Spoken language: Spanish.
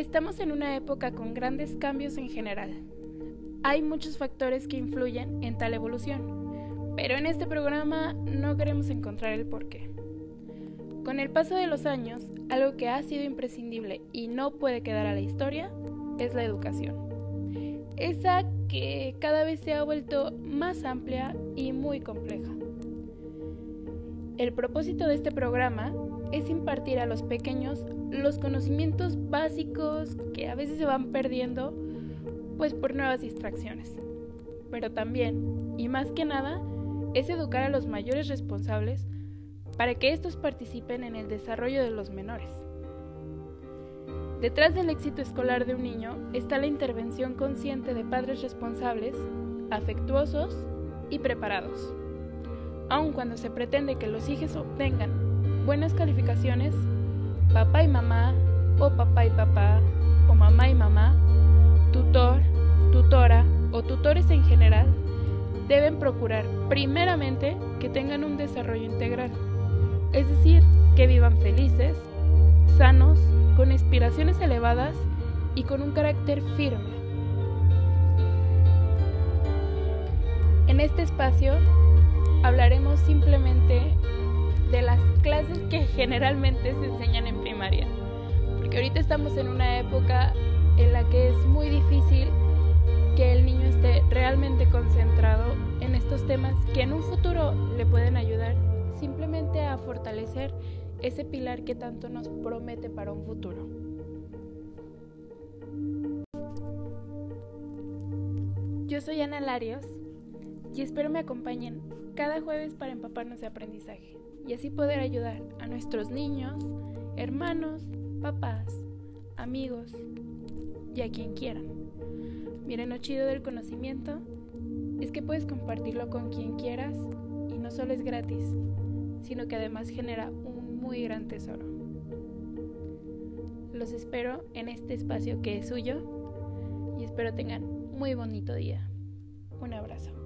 Estamos en una época con grandes cambios en general. Hay muchos factores que influyen en tal evolución, pero en este programa no queremos encontrar el porqué. Con el paso de los años, algo que ha sido imprescindible y no puede quedar a la historia es la educación. Esa que cada vez se ha vuelto más amplia y muy compleja. El propósito de este programa es impartir a los pequeños los conocimientos básicos que a veces se van perdiendo pues por nuevas distracciones. Pero también, y más que nada, es educar a los mayores responsables para que estos participen en el desarrollo de los menores. Detrás del éxito escolar de un niño está la intervención consciente de padres responsables, afectuosos y preparados. Aun cuando se pretende que los hijos obtengan buenas calificaciones, papá y mamá, o papá y papá, o mamá y mamá, tutor, tutora o tutores en general, deben procurar primeramente que tengan un desarrollo integral, es decir, que vivan felices, sanos, con aspiraciones elevadas y con un carácter firme. En este espacio hablaremos simplemente de las clases que generalmente se enseñan en primaria. Porque ahorita estamos en una época en la que es muy difícil que el niño esté realmente concentrado en estos temas que en un futuro le pueden ayudar simplemente a fortalecer ese pilar que tanto nos promete para un futuro. Yo soy Ana Larios y espero me acompañen cada jueves para empaparnos de aprendizaje y así poder ayudar a nuestros niños, hermanos, papás, amigos y a quien quieran. Miren, lo chido del conocimiento es que puedes compartirlo con quien quieras y no solo es gratis, sino que además genera un muy gran tesoro. Los espero en este espacio que es suyo y espero tengan muy bonito día. Un abrazo.